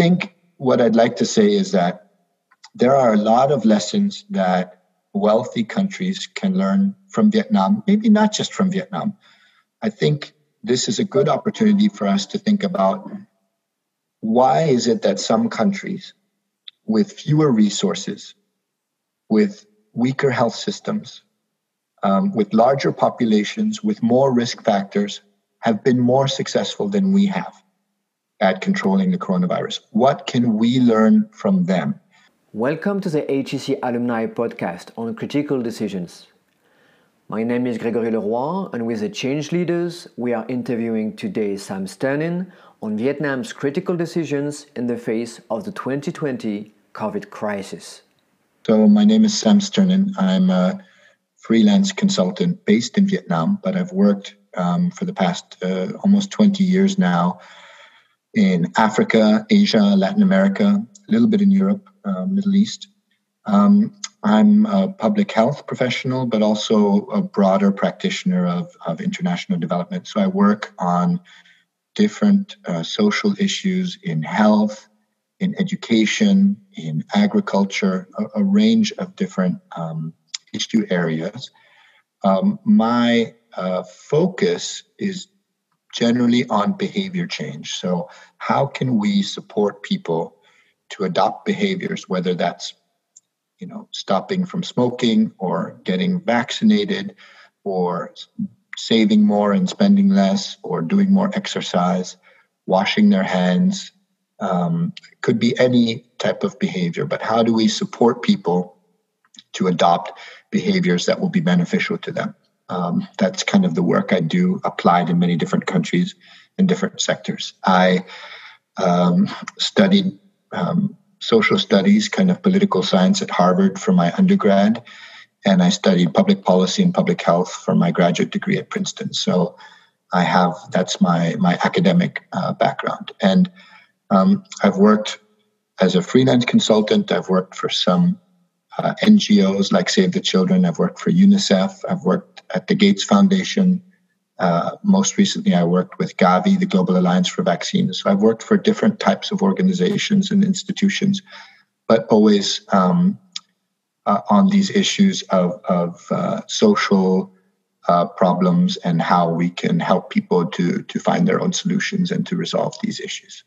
think what I'd like to say is that there are a lot of lessons that wealthy countries can learn from Vietnam, maybe not just from Vietnam. I think this is a good opportunity for us to think about why is it that some countries with fewer resources, with weaker health systems, um, with larger populations, with more risk factors, have been more successful than we have at controlling the coronavirus. What can we learn from them? Welcome to the HEC Alumni Podcast on critical decisions. My name is Gregory Leroy, and with the Change Leaders, we are interviewing today Sam Sternin on Vietnam's critical decisions in the face of the 2020 COVID crisis. So, my name is Sam Sternin. I'm a freelance consultant based in Vietnam, but I've worked um, for the past uh, almost 20 years now in Africa, Asia, Latin America, a little bit in Europe, uh, Middle East. Um, I'm a public health professional, but also a broader practitioner of, of international development. So I work on different uh, social issues in health, in education, in agriculture, a, a range of different um, issue areas. Um, my uh, focus is generally on behavior change. So, how can we support people to adopt behaviors, whether that's you know stopping from smoking or getting vaccinated or saving more and spending less or doing more exercise washing their hands um, could be any type of behavior but how do we support people to adopt behaviors that will be beneficial to them um, that's kind of the work I do, applied in many different countries in different sectors. I um, studied um, social studies, kind of political science at Harvard for my undergrad, and I studied public policy and public health for my graduate degree at Princeton. So I have that's my my academic uh, background, and um, I've worked as a freelance consultant. I've worked for some uh, NGOs like Save the Children. I've worked for UNICEF. I've worked at the Gates Foundation. Uh, most recently, I worked with Gavi, the Global Alliance for Vaccines. So I've worked for different types of organizations and institutions, but always um, uh, on these issues of, of uh, social uh, problems and how we can help people to, to find their own solutions and to resolve these issues.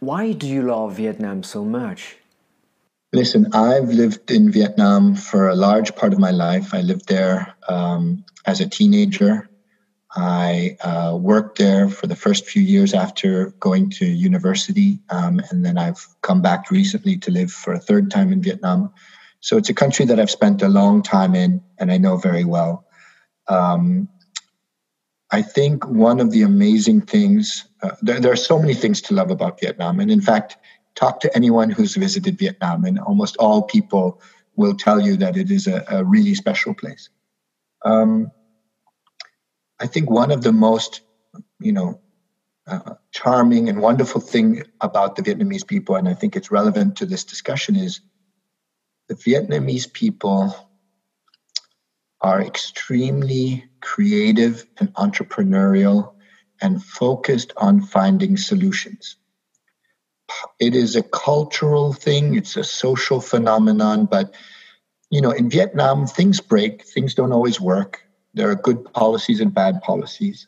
Why do you love Vietnam so much? Listen, I've lived in Vietnam for a large part of my life. I lived there um, as a teenager. I uh, worked there for the first few years after going to university, um, and then I've come back recently to live for a third time in Vietnam. So it's a country that I've spent a long time in and I know very well. Um, I think one of the amazing things, uh, there, there, are so many things to love about Vietnam. And in fact, talk to anyone who's visited Vietnam, and almost all people will tell you that it is a, a really special place. Um, I think one of the most, you know, uh, charming and wonderful thing about the Vietnamese people, and I think it's relevant to this discussion, is the Vietnamese people are extremely creative and entrepreneurial and focused on finding solutions it is a cultural thing, it's a social phenomenon. But, you know, in Vietnam, things break, things don't always work. There are good policies and bad policies.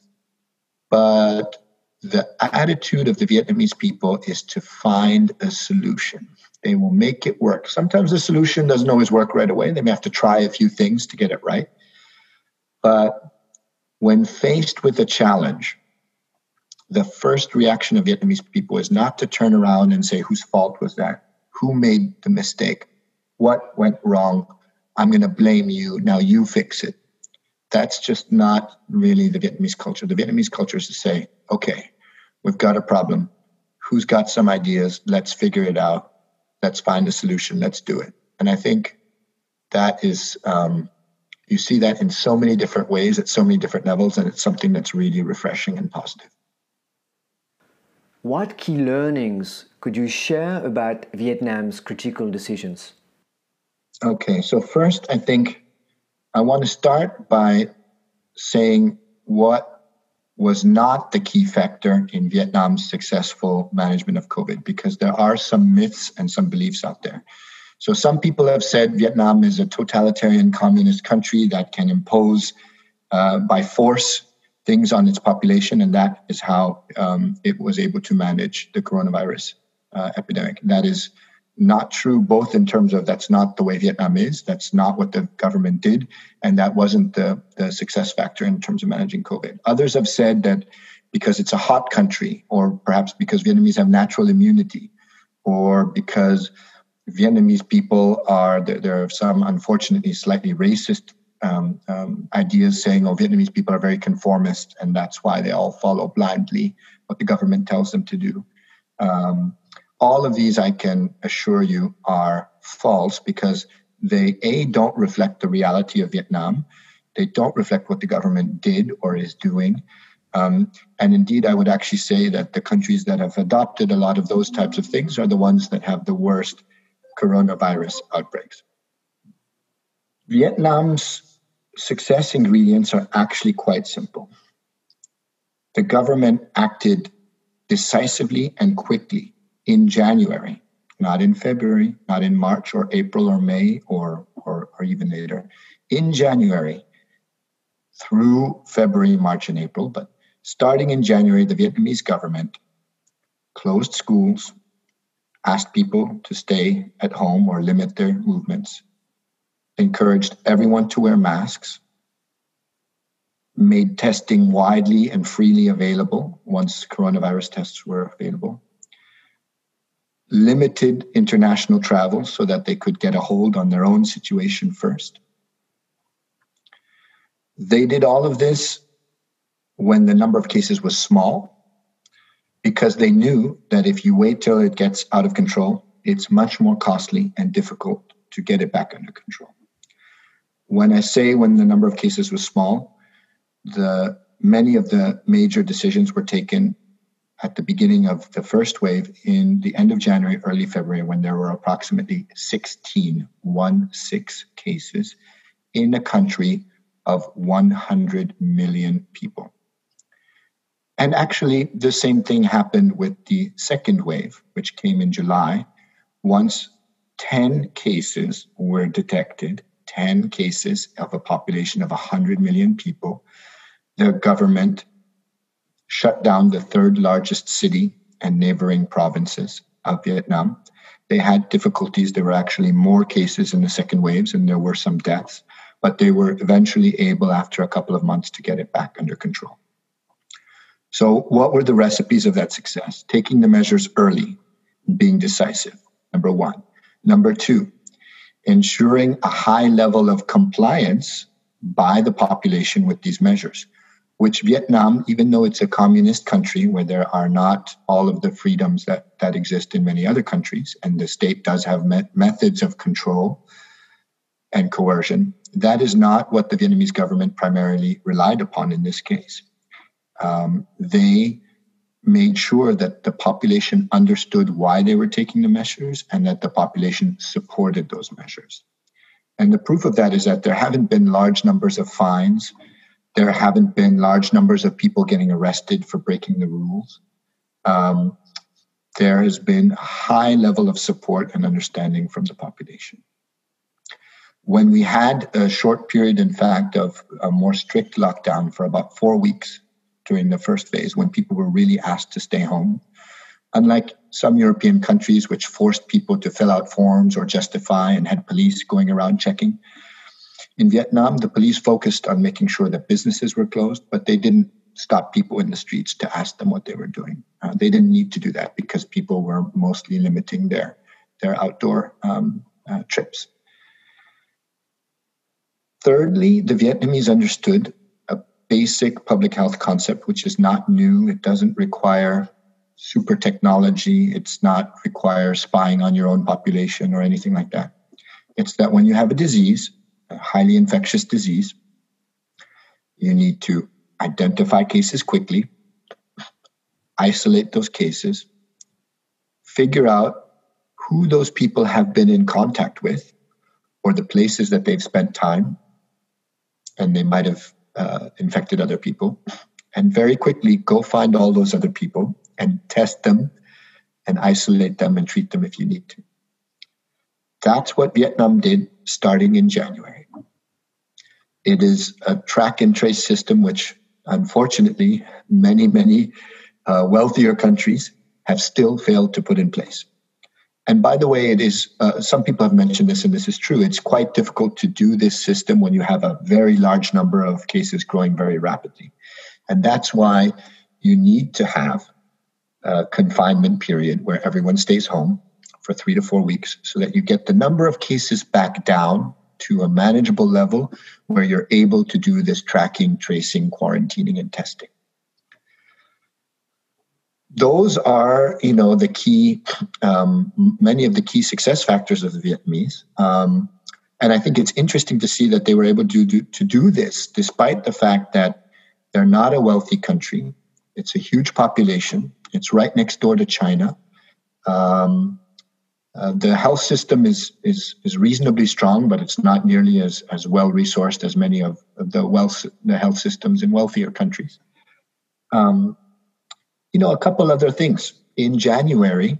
But the attitude of the Vietnamese people is to find a solution. They will make it work. Sometimes the solution doesn't always work right away. They may have to try a few things to get it right. But when faced with a challenge, the first reaction of Vietnamese people is not to turn around and say, whose fault was that? Who made the mistake? What went wrong? I'm going to blame you. Now you fix it. That's just not really the Vietnamese culture. The Vietnamese culture is to say, okay, we've got a problem. Who's got some ideas? Let's figure it out. Let's find a solution. Let's do it. And I think that is, um, you see that in so many different ways at so many different levels, and it's something that's really refreshing and positive. What key learnings could you share about Vietnam's critical decisions? Okay, so first, I think I want to start by saying what was not the key factor in Vietnam's successful management of COVID because there are some myths and some beliefs out there. So, some people have said Vietnam is a totalitarian communist country that can impose uh, by force things on its population, and that is how um, it was able to manage the coronavirus uh, epidemic. That is not true, both in terms of that's not the way Vietnam is, that's not what the government did, and that wasn't the, the success factor in terms of managing COVID. Others have said that because it's a hot country, or perhaps because Vietnamese have natural immunity, or because Vietnamese people are, there, there are some unfortunately slightly racist um, um, ideas saying, oh, Vietnamese people are very conformist, and that's why they all follow blindly what the government tells them to do. Um, all of these, I can assure you, are false because they, A, don't reflect the reality of Vietnam. They don't reflect what the government did or is doing. Um, and indeed, I would actually say that the countries that have adopted a lot of those types of things are the ones that have the worst coronavirus outbreaks. Vietnam's success ingredients are actually quite simple. The government acted decisively and quickly in January, not in February, not in March or April or May or, or, or even later. In January, through February, March, and April, but starting in January, the Vietnamese government closed schools, asked people to stay at home or limit their movements, encouraged everyone to wear masks, made testing widely and freely available once coronavirus tests were available, limited international travel so that they could get a hold on their own situation first. They did all of this when the number of cases was small because they knew that if you wait till it gets out of control, it's much more costly and difficult to get it back under control. When I say when the number of cases was small, the many of the major decisions were taken at the beginning of the first wave in the end of January, early February, when there were approximately 16, one six cases in a country of 100 million people. And actually, the same thing happened with the second wave, which came in July. Once 10 cases were detected, 10 cases of a population of 100 million people, the government shut down the third largest city and neighboring provinces of Vietnam. They had difficulties. There were actually more cases in the second waves and there were some deaths, but they were eventually able, after a couple of months, to get it back under control. So, what were the recipes of that success? Taking the measures early, being decisive, number one. Number two, ensuring a high level of compliance by the population with these measures which Vietnam, even though it's a communist country where there are not all of the freedoms that, that exist in many other countries, and the state does have me- methods of control and coercion, that is not what the Vietnamese government primarily relied upon in this case. Um, they made sure that the population understood why they were taking the measures and that the population supported those measures. And the proof of that is that there haven't been large numbers of fines there haven't been large numbers of people getting arrested for breaking the rules. Um, there has been a high level of support and understanding from the population. When we had a short period, in fact, of a more strict lockdown for about four weeks during the first phase, when people were really asked to stay home, unlike some European countries which forced people to fill out forms or justify and had police going around checking, in Vietnam, the police focused on making sure that businesses were closed, but they didn't stop people in the streets to ask them what they were doing. Uh, they didn't need to do that because people were mostly limiting their their outdoor um, uh, trips. Thirdly, the Vietnamese understood basic public health concept, which is not new. It doesn't require super technology. It's not require spying on your own population or anything like that. It's that when you have a disease, a highly infectious disease. You need to identify cases quickly, isolate those cases, figure out who those people have been in contact with or the places that they've spent time and they might have uh, infected other people and very quickly go find all those other people and test them and isolate them and treat them if you need to. That's what Vietnam did starting in January. It is a track and trace system, which unfortunately many, many uh, wealthier countries have still failed to put in place. And by the way, it is, uh, some people have mentioned this, and this is true. It's quite difficult to do this system when you have a very large number of cases growing very rapidly. And that's why you need to have a confinement period where everyone stays home for three to four weeks so that you get the number of cases back down to a manageable level where you're able to do this tracking, tracing, quarantining, and testing those are, you know, the key, um, many of the key success factors of the Vietnamese. Um, and I think it's interesting to see that they were able to do, to do this despite the fact that they're not a wealthy country. It's a huge population. It's right next door to China. Um, uh, the health system is, is is reasonably strong, but it's not nearly as, as well resourced as many of, of the wealth the health systems in wealthier countries. Um, you know, a couple other things. In January,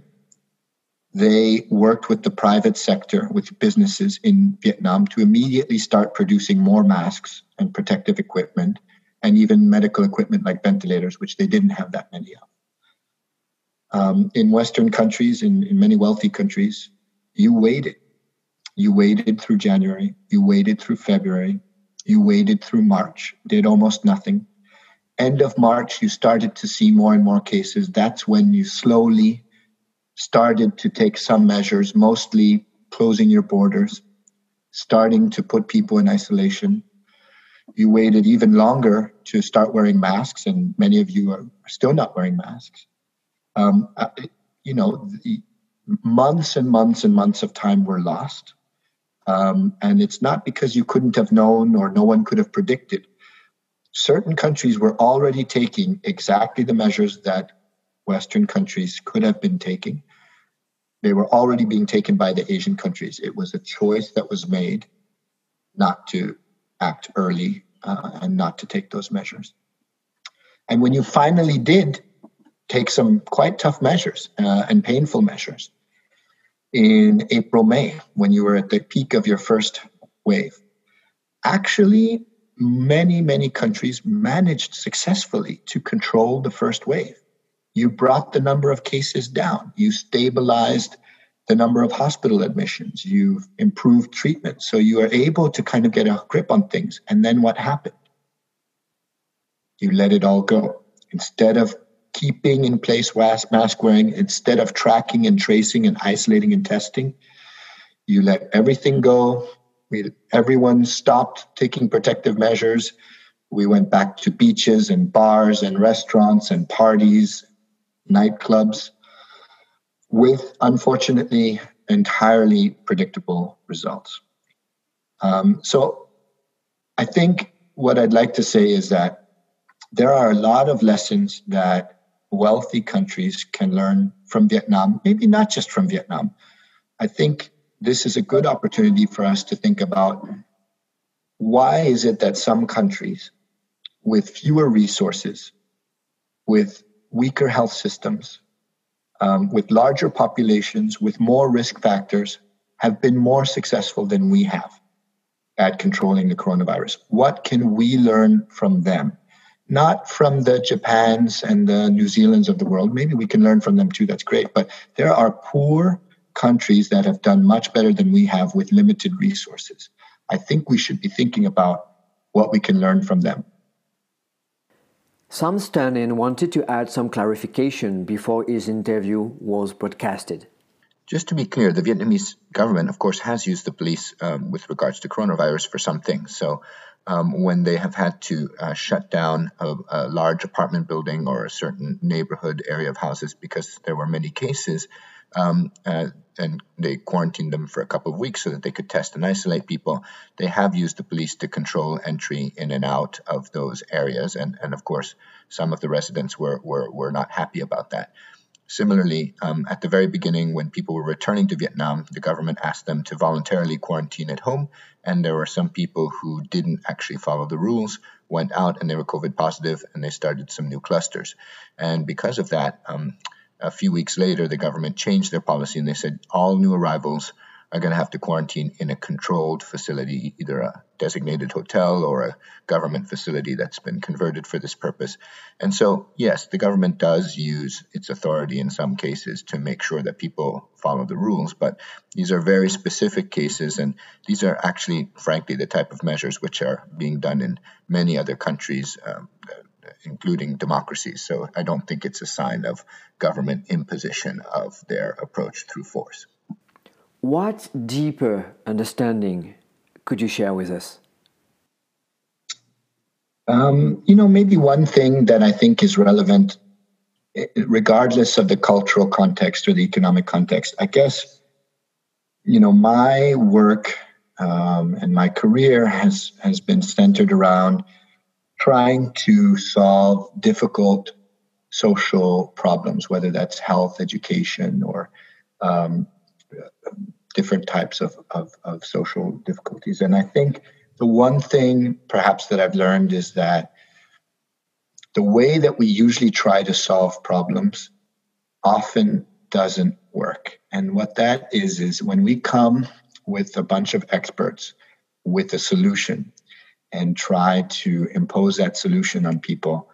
they worked with the private sector, with businesses in Vietnam to immediately start producing more masks and protective equipment and even medical equipment like ventilators, which they didn't have that many of. Um, in Western countries, in, in many wealthy countries, you waited. You waited through January, you waited through February, you waited through March, did almost nothing end of March, you started to see more and more cases. That's when you slowly started to take some measures, mostly closing your borders, starting to put people in isolation. You waited even longer to start wearing masks, and many of you are still not wearing masks. Um, you know, months and months and months of time were lost. Um, and it's not because you couldn't have known or no one could have predicted certain countries were already taking exactly the measures that Western countries could have been taking. They were already being taken by the Asian countries. It was a choice that was made not to act early uh, and not to take those measures. And when you finally did take some quite tough measures uh, and painful measures in April, May, when you were at the peak of your first wave, actually many, many countries managed successfully to control the first wave. You brought the number of cases down. You stabilized the number of hospital admissions. You've improved treatment. So you are able to kind of get a grip on things. And then what happened? You let it all go. Instead of keeping in place mask wearing, instead of tracking and tracing and isolating and testing, you let everything go we, everyone stopped taking protective measures. We went back to beaches and bars and restaurants and parties, nightclubs, with unfortunately entirely predictable results. Um, so I think what I'd like to say is that there are a lot of lessons that wealthy countries can learn from Vietnam, maybe not just from Vietnam. I think this is a good opportunity for us to think about why is it that some countries with fewer resources, with weaker health systems, um, with larger populations, with more risk factors, have been more successful than we have at controlling the coronavirus. What can we learn from them? Not from the Japans and the New Zealands of the world. Maybe we can learn from them too. That's great. But there are poor countries that have done much better than we have with limited resources. I think we should be thinking about what we can learn from them. Sam Sternin wanted to add some clarification before his interview was broadcasted. Just to be clear, the Vietnamese government, of course, has used the police um, with regards to coronavirus for some things. So, um, when they have had to uh, shut down a, a, large apartment building or a certain neighborhood area of houses because there were many cases, um, uh, and they quarantined them for a couple of weeks so that they could test and isolate people. They have used the police to control entry in and out of those areas, and, and of course, some of the residents were, were, were not happy about that. Similarly, um, at the very beginning, when people were returning to Vietnam, the government asked them to voluntarily quarantine at home, and there were some people who didn't actually follow the rules, went out and they were COVID positive, and they started some new clusters. And because of that, um, a few weeks later, the government changed their policy and they said all new arrivals are going to have to quarantine in a controlled facility, either a designated hotel or a government facility that's been converted for this purpose. And so, yes, the government does use its authority in some cases to make sure that people follow the rules, but these are very specific cases, and these are actually, frankly, the type of measures which are being done in many other countries. Um, including democracies. So I don't think it's a sign of government imposition of their approach through force. What deeper understanding could you share with us? Um, you know, maybe one thing that I think is relevant, eh, regardless of the cultural context or the economic context, I guess, you know, my work um, and my career has has been centered around trying to solve difficult social problems, whether that's health, education, or um, different types of, of, of social difficulties. And I think the one thing perhaps that I've learned is that the way that we usually try to solve problems often doesn't work. And what that is, is when we come with a bunch of experts with a solution and try to impose that solution on people,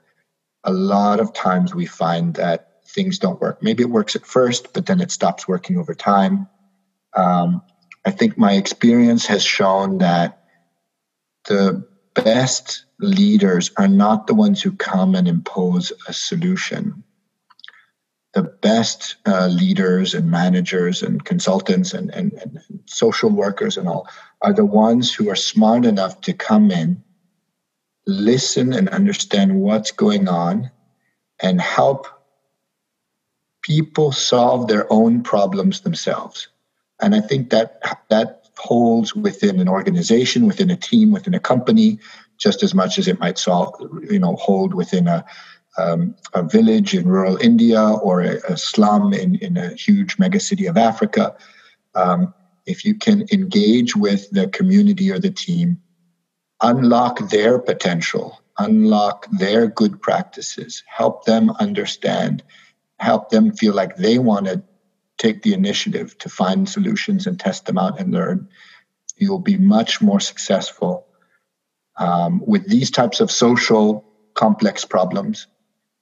a lot of times we find that things don't work. Maybe it works at first, but then it stops working over time. Um, I think my experience has shown that the best leaders are not the ones who come and impose a solution. The best uh, leaders and managers and consultants and, and, and social workers and all are the ones who are smart enough to come in, listen and understand what's going on, and help people solve their own problems themselves. And I think that that holds within an organization, within a team, within a company, just as much as it might solve, you know, hold within a um, a village in rural India or a, a, slum in, in a huge megacity of Africa. Um, if you can engage with the community or the team, unlock their potential, unlock their good practices, help them understand, help them feel like they want to take the initiative to find solutions and test them out and learn, you'll be much more successful um, with these types of social complex problems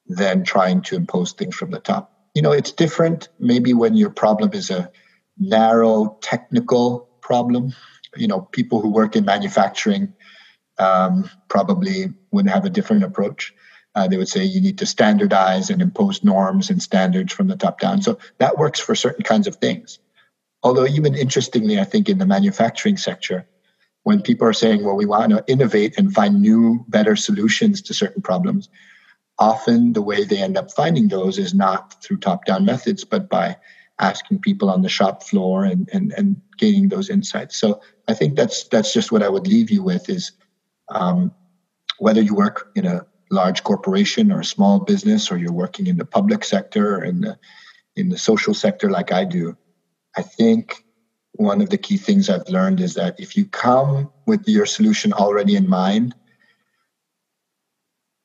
than trying to impose things from the top. You know, it's different maybe when your problem is a narrow technical problem. You know, people who work in manufacturing um, probably would have a different approach. Uh, they would say you need to standardize and impose norms and standards from the top down. So that works for certain kinds of things. Although, even interestingly, I think in the manufacturing sector, when people are saying, well, we want to innovate and find new, better solutions to certain problems, often the way they end up finding those is not through top down methods, but by asking people on the shop floor and, and, and gaining those insights. So I think that's that's just what I would leave you with is um, whether you work in a large corporation or a small business or you're working in the public sector or in the in the social sector like I do, I think one of the key things I've learned is that if you come with your solution already in mind,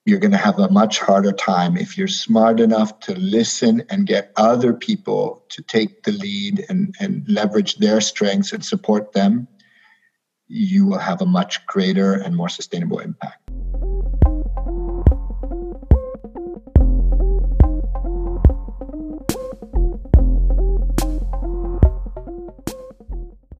you're going to have a much harder time if you're smart enough to listen and get other people to take the lead and, and leverage their strengths and support them. You will have a much greater and more sustainable impact